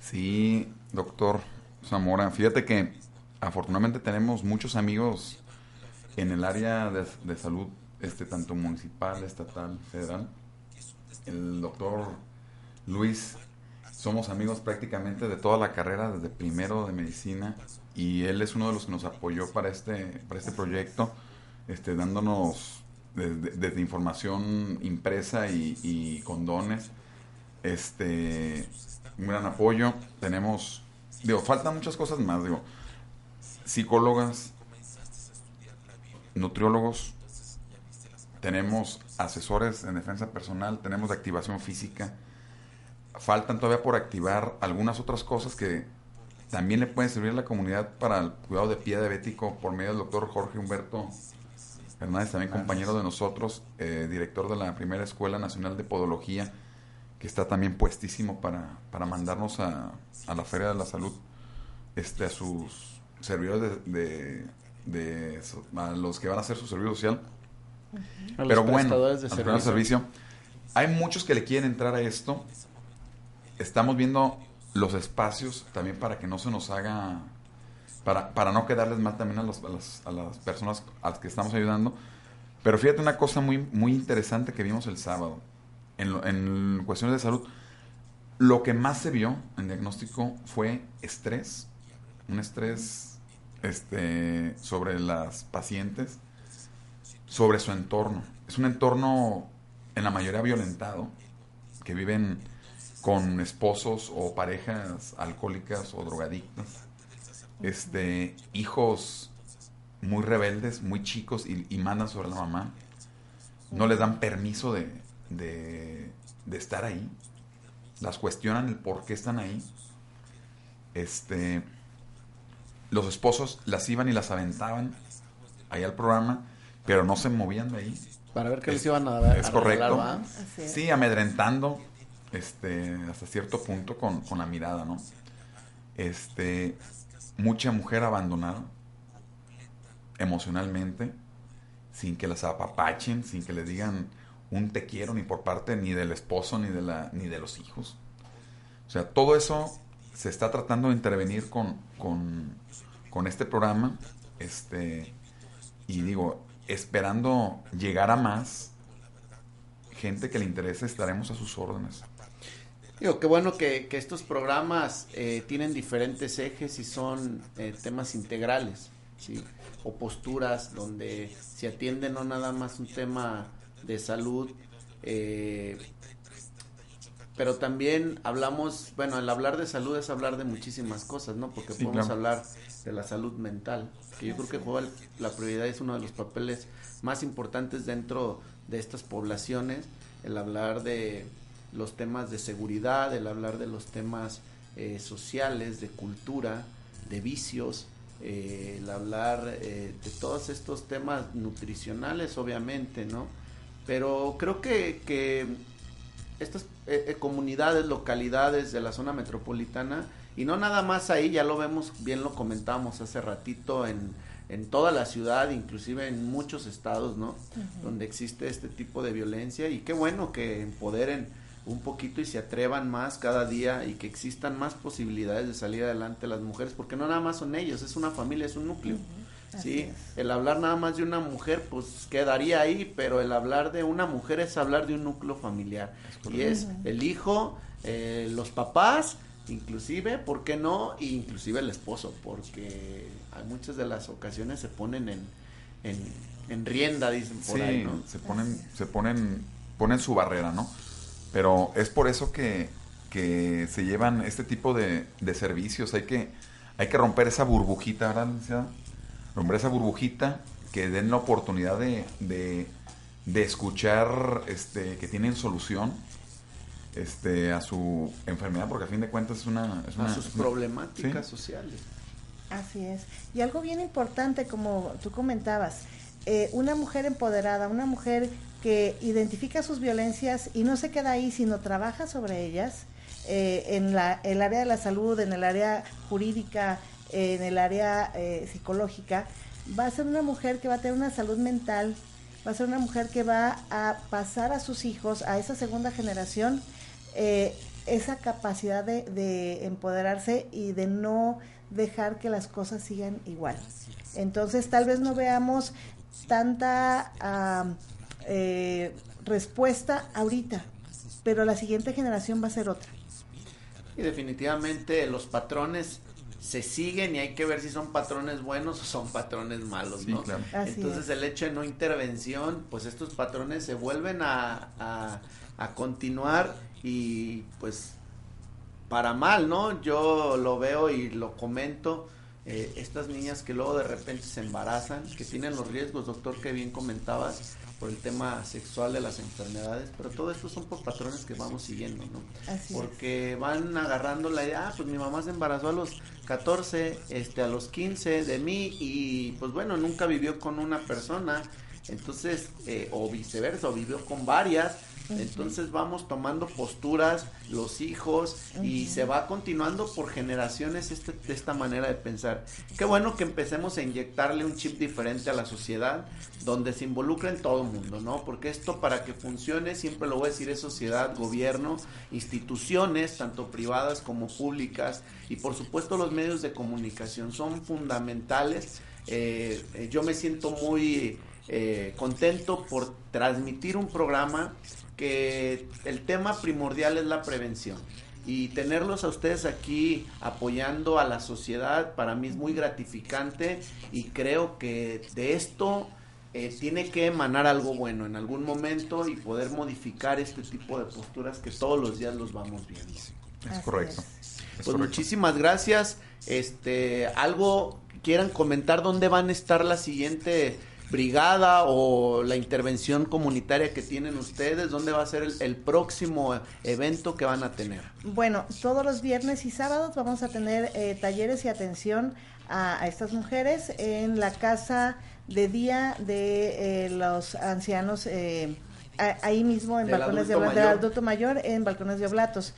Sí, doctor Zamora, fíjate que afortunadamente tenemos muchos amigos en el área de, salud, este tanto municipal, estatal, federal, el doctor Luis, somos amigos prácticamente de toda la carrera, desde primero de medicina, y él es uno de los que nos apoyó para este, para este proyecto, este, dándonos desde, información impresa y, y, condones, este, un gran apoyo. Tenemos, digo, faltan muchas cosas más, digo, psicólogas, nutriólogos, tenemos asesores en defensa personal, tenemos de activación física. Faltan todavía por activar algunas otras cosas que también le pueden servir a la comunidad para el cuidado de pie diabético por medio del doctor Jorge Humberto Hernández, también compañero de nosotros, eh, director de la primera Escuela Nacional de Podología, que está también puestísimo para, para mandarnos a, a la Feria de la Salud este, a sus servidores de, de, de, a los que van a hacer su servicio social pero bueno, de servicio. servicio. Hay muchos que le quieren entrar a esto. Estamos viendo los espacios también para que no se nos haga, para, para no quedarles mal también a, los, a, las, a las personas a las que estamos ayudando. Pero fíjate una cosa muy, muy interesante que vimos el sábado en, en cuestiones de salud. Lo que más se vio en diagnóstico fue estrés, un estrés este, sobre las pacientes sobre su entorno. Es un entorno en la mayoría violentado, que viven con esposos o parejas alcohólicas o drogadictas, este, hijos muy rebeldes, muy chicos y, mandan sobre la mamá, no les dan permiso de, de, de, estar ahí, las cuestionan el por qué están ahí, este, los esposos las iban y las aventaban ahí al programa pero no se movían de ahí. Para ver qué les iban a dar. Es correcto. sí, amedrentando este, hasta cierto punto con, con, la mirada, ¿no? Este, mucha mujer abandonada emocionalmente, sin que las apapachen, sin que le digan un te quiero ni por parte ni del esposo ni de, la, ni de los hijos. O sea, todo eso se está tratando de intervenir con, con, con este programa. Este, y digo, esperando llegar a más gente que le interese, estaremos a sus órdenes. Digo, qué bueno que, que estos programas eh, tienen diferentes ejes y son eh, temas integrales, ¿sí? O posturas donde se atiende no nada más un tema de salud, eh, pero también hablamos, bueno, el hablar de salud es hablar de muchísimas cosas, ¿no? Porque podemos hablar de la salud mental, que yo creo que juega la prioridad es uno de los papeles más importantes dentro de estas poblaciones, el hablar de los temas de seguridad, el hablar de los temas eh, sociales, de cultura, de vicios, eh, el hablar eh, de todos estos temas nutricionales, obviamente, ¿no? Pero creo que, que estas eh, comunidades, localidades de la zona metropolitana, y no nada más ahí, ya lo vemos, bien lo comentamos hace ratito en, en toda la ciudad, inclusive en muchos estados, ¿no? Donde existe este tipo de violencia y qué bueno que empoderen un poquito y se atrevan más cada día y que existan más posibilidades de salir adelante las mujeres, porque no nada más son ellos, es una familia, es un núcleo. Sí, el hablar nada más de una mujer pues quedaría ahí, pero el hablar de una mujer es hablar de un núcleo familiar. y es el hijo, eh, los papás, inclusive, ¿por qué no? E inclusive el esposo, porque hay muchas de las ocasiones se ponen en, en, rienda, dicen por ahí, ¿no? se ponen, se ponen, ponen su barrera, ¿no? Pero es por eso que, se llevan este tipo de, servicios. Hay que, hay que romper esa burbujita, ¿verdad, Romper esa burbujita que den la oportunidad de, de, escuchar este, que tienen solución este, a su enfermedad, porque a fin de cuentas es una... Es a sus problemáticas sociales. Así es. Y algo bien importante, como tú comentabas, eh, una mujer empoderada, una mujer que identifica sus violencias y no se queda ahí, sino trabaja sobre ellas eh, en la, el área de la salud, en el área jurídica, en el área eh, psicológica, va a ser una mujer que va a tener una salud mental, va a ser una mujer que va a pasar a sus hijos, a esa segunda generación, eh, esa capacidad de, de, empoderarse y de no dejar que las cosas sigan igual. Entonces tal vez no veamos tanta eh, respuesta ahorita, pero la siguiente generación va a ser otra. Y definitivamente los patrones se siguen y hay que ver si son patrones buenos o son patrones malos, ¿no? Entonces el hecho de no intervención, pues estos patrones se vuelven a, a, continuar y pues para mal, ¿no? Yo lo veo y lo comento, eh, estas niñas que luego de repente se embarazan, que tienen los riesgos, doctor, que bien comentabas, por el tema sexual de las enfermedades, pero todo esto son por patrones que vamos siguiendo, ¿no? Porque van agarrando la idea, ah, pues mi mamá se embarazó a los 14, este, a los 15 de mí y pues bueno, nunca vivió con una persona, entonces, eh, o viceversa, o vivió con varias, entonces vamos tomando posturas, los hijos, y se va continuando por generaciones este, de esta manera de pensar. Qué bueno que empecemos a inyectarle un chip diferente a la sociedad, donde se involucre en todo el mundo, ¿no? Porque esto para que funcione, siempre lo voy a decir, es sociedad, gobierno, instituciones, tanto privadas como públicas, y por supuesto los medios de comunicación son fundamentales. Eh, eh, yo me siento muy eh, contento por transmitir un programa que el tema primordial es la prevención. Y tenerlos a ustedes aquí apoyando a la sociedad para mí es muy gratificante y creo que de esto eh, tiene que emanar algo bueno en algún momento y poder modificar este tipo de posturas que todos los días los vamos viendo. Es correcto. pues muchísimas gracias. Este, algo quieran comentar dónde van a estar la siguiente brigada o la intervención comunitaria que tienen ustedes? ¿Dónde va a ser el, próximo evento que van a tener? Bueno, todos los viernes y sábados vamos a tener eh, talleres y atención a, estas mujeres en la casa de día de eh, los ancianos. Eh, ahí mismo en balcones de adulto mayor en balcones de oblatos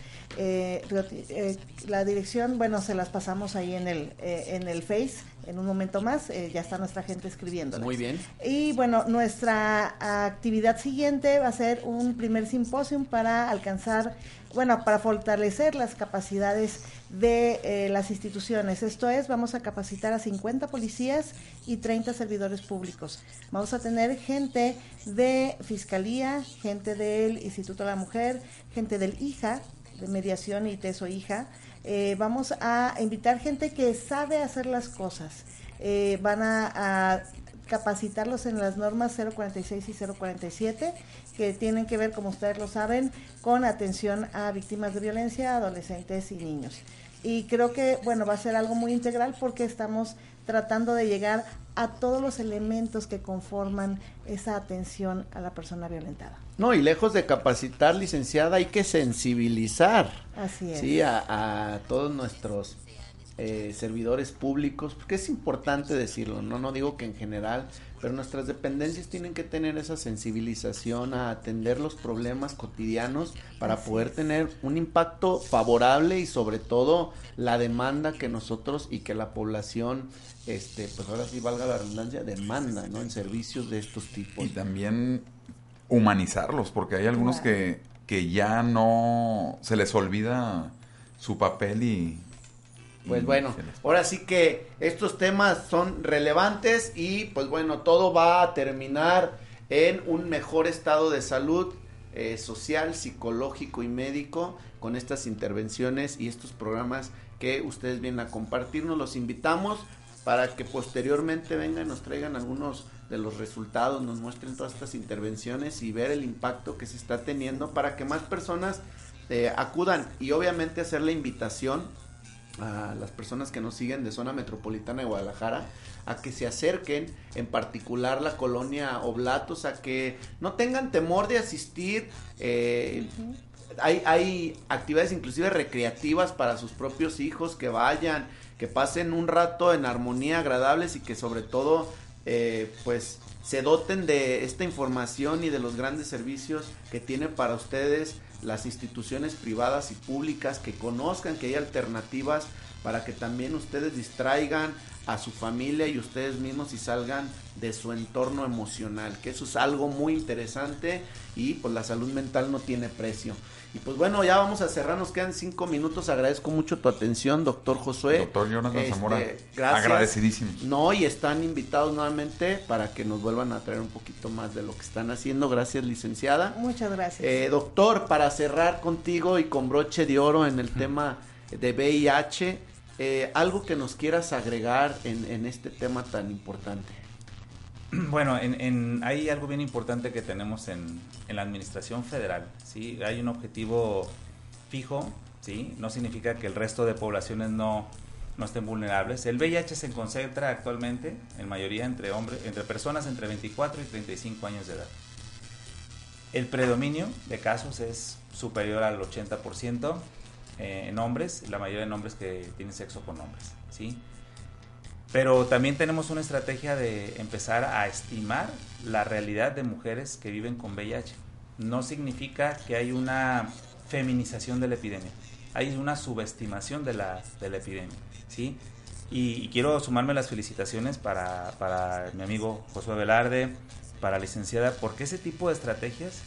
la dirección bueno se las pasamos ahí en el en el face en un momento más. Eh, ya está nuestra gente escribiendo. Muy bien. Y bueno, nuestra actividad siguiente va a ser un primer simposio para alcanzar, bueno, para fortalecer las capacidades de eh, las instituciones. Esto es, vamos a capacitar a 50 policías y 30 servidores públicos. Vamos a tener gente de Fiscalía, gente del Instituto de la Mujer, gente del IJA, de Mediación y Teso IJA, eh, vamos a invitar gente que sabe hacer las cosas. Eh, van a, capacitarlos en las normas 046 y 047 que tienen que ver, como ustedes lo saben, con atención a víctimas de violencia, adolescentes y niños. Y creo que, bueno, va a ser algo muy integral porque estamos tratando de llegar a todos los elementos que conforman esa atención a la persona violentada. No, y lejos de capacitar, licenciada, hay que sensibilizar. Así es. Sí, a, todos nuestros eh, servidores públicos, porque es importante decirlo, no no digo que en general, pero nuestras dependencias tienen que tener esa sensibilización a atender los problemas cotidianos para poder tener un impacto favorable y sobre todo la demanda que nosotros y que la población este pues ahora sí valga la redundancia demanda, ¿no? en servicios de estos tipos. Y también humanizarlos, porque hay algunos que, que ya no se les olvida su papel y pues bueno, ahora sí que estos temas son relevantes y pues bueno, todo va a terminar en un mejor estado de salud eh, social, psicológico y médico con estas intervenciones y estos programas que ustedes vienen a compartirnos. Los invitamos para que posteriormente vengan y nos traigan algunos de los resultados, nos muestren todas estas intervenciones y ver el impacto que se está teniendo para que más personas eh, acudan y obviamente hacer la invitación a las personas que nos siguen de zona metropolitana de Guadalajara a que se acerquen, en particular la colonia Oblatos, a que no tengan temor de asistir. Eh, hay, hay actividades inclusive recreativas para sus propios hijos que vayan, que pasen un rato en armonía agradables y que sobre todo eh, pues se doten de esta información y de los grandes servicios que tiene para ustedes las instituciones privadas y públicas, que conozcan que hay alternativas para que también ustedes distraigan a su familia y ustedes mismos y salgan de su entorno emocional, que eso es algo muy interesante y pues la salud mental no tiene precio. Y pues bueno, ya vamos a cerrar, nos quedan cinco minutos, agradezco mucho tu atención, doctor Josué. Doctor Jonathan este, Zamora, agradecidísimo. No, y están invitados nuevamente para que nos vuelvan a traer un poquito más de lo que están haciendo, gracias licenciada. Muchas gracias. Eh, doctor, para cerrar contigo y con broche de oro en el tema de VIH, eh, algo que nos quieras agregar en, en este tema tan importante. *clears throat* Bueno, en, hay algo bien importante que tenemos en, la administración federal, ¿sí? Hay un objetivo fijo, ¿sí? No significa que el resto de poblaciones no, no estén vulnerables. El VIH se concentra actualmente, en mayoría, entre, hombres, entre personas entre 24 y 35 años de edad. El predominio de casos es superior al 80% eh, en hombres, la mayoría de hombres que tienen sexo con hombres, ¿sí? Pero también tenemos una estrategia de empezar a estimar la realidad de mujeres que viven con VIH. No significa que hay una feminización de la epidemia, hay una subestimación de la, de la epidemia. ¿sí? Y, quiero sumarme las felicitaciones para, para mi amigo Josué Velarde, para la licenciada, porque ese tipo de estrategias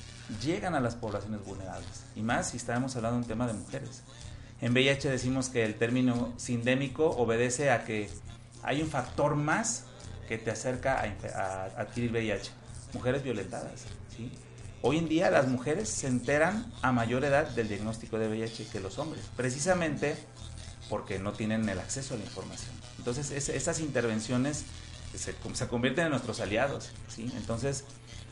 llegan a las poblaciones vulnerables. Y más si estamos hablando de un tema de mujeres. En VIH decimos que el término sindémico obedece a que hay un factor más que te acerca a, adquirir VIH. Mujeres violentadas. Hoy en día las mujeres se enteran a mayor edad del diagnóstico de VIH que los hombres, precisamente porque no tienen el acceso a la información. Entonces esas intervenciones se, convierten en nuestros aliados. ¿sí? Entonces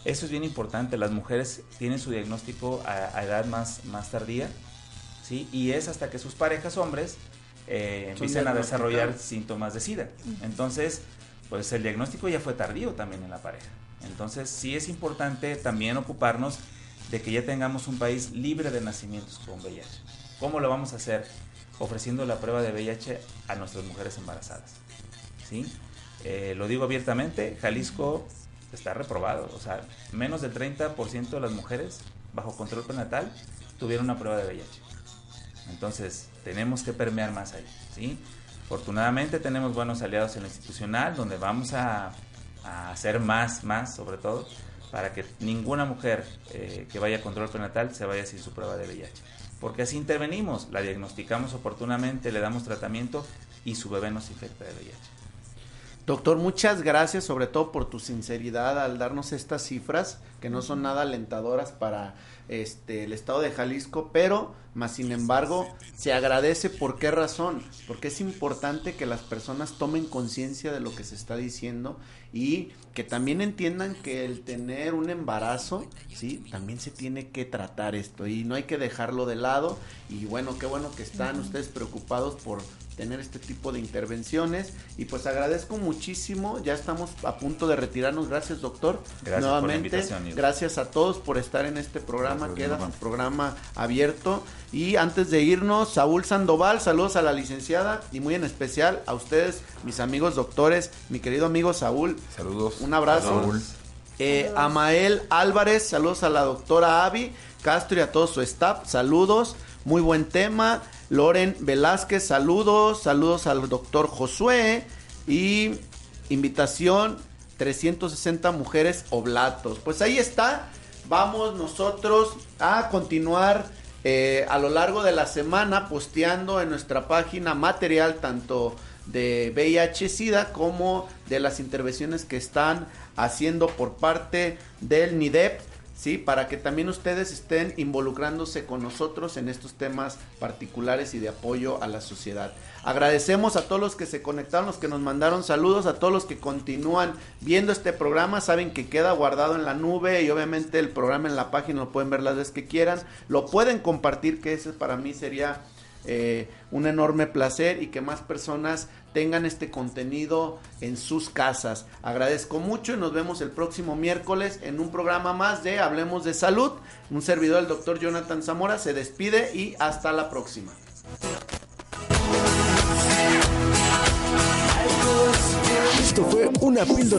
eso es bien importante. Las mujeres tienen su diagnóstico a, edad más, más tardía ¿sí? y es hasta que sus parejas hombres eh, empiezan a desarrollar síntomas de SIDA. Entonces, pues el diagnóstico ya fue tardío también en la pareja. Entonces, sí es importante también ocuparnos de que ya tengamos un país libre de nacimientos con VIH. ¿Cómo lo vamos a hacer? Ofreciendo la prueba de VIH a nuestras mujeres embarazadas. ¿Sí? Eh, lo digo abiertamente, Jalisco está reprobado. O sea, menos del 30% de las mujeres bajo control prenatal tuvieron una prueba de VIH. Entonces, tenemos que permear más ahí, ¿sí? Afortunadamente tenemos buenos aliados en lo institucional, donde vamos a, hacer más, más, sobre todo, para que ninguna mujer eh, que vaya a control prenatal se vaya sin su prueba de VIH. Porque así intervenimos, la diagnosticamos oportunamente, le damos tratamiento y su bebé no infecta de VIH. Doctor, muchas gracias sobre todo por tu sinceridad al darnos estas cifras que no son nada alentadoras para este, el estado de Jalisco, pero más sin embargo se agradece por qué razón, porque es importante que las personas tomen conciencia de lo que se está diciendo y que también entiendan que el tener un embarazo, sí, también se tiene que tratar esto y no hay que dejarlo de lado y bueno, qué bueno que están ustedes preocupados por tener este tipo de intervenciones. Y pues agradezco muchísimo, ya estamos a punto de retirarnos, gracias doctor, Gracias nuevamente, por la invitación, Nilda. gracias a todos por estar en este programa, Gracias, queda su programa abierto. Y antes de irnos, Saúl Sandoval, saludos a la licenciada y muy en especial a ustedes, mis amigos doctores, mi querido amigo Saúl, Saludos. Un abrazo. Raúl. eh, Amael Álvarez, saludos a la doctora Avi Castro y a todo su staff, saludos, muy buen tema. Loren Velázquez, saludos, saludos al doctor Josué y invitación 360 mujeres oblatos. Pues ahí está, vamos nosotros a continuar eh, a lo largo de la semana posteando en nuestra página material tanto de VIH-Sida como de las intervenciones que están haciendo por parte del NIDEP, ¿sí? Para que también ustedes estén involucrándose con nosotros en estos temas particulares y de apoyo a la sociedad. Agradecemos a todos los que se conectaron, los que nos mandaron saludos, a todos los que continúan viendo este programa, saben que queda guardado en la nube y obviamente el programa en la página lo pueden ver las veces que quieran, lo pueden compartir, que ese para mí sería eh, un enorme placer y que más personas tengan este contenido en sus casas. Agradezco mucho y nos vemos el próximo miércoles en un programa más de Hablemos de Salud. Un servidor, el doctor Jonathan Zamora, se despide y hasta la próxima. Esto fue una píldora.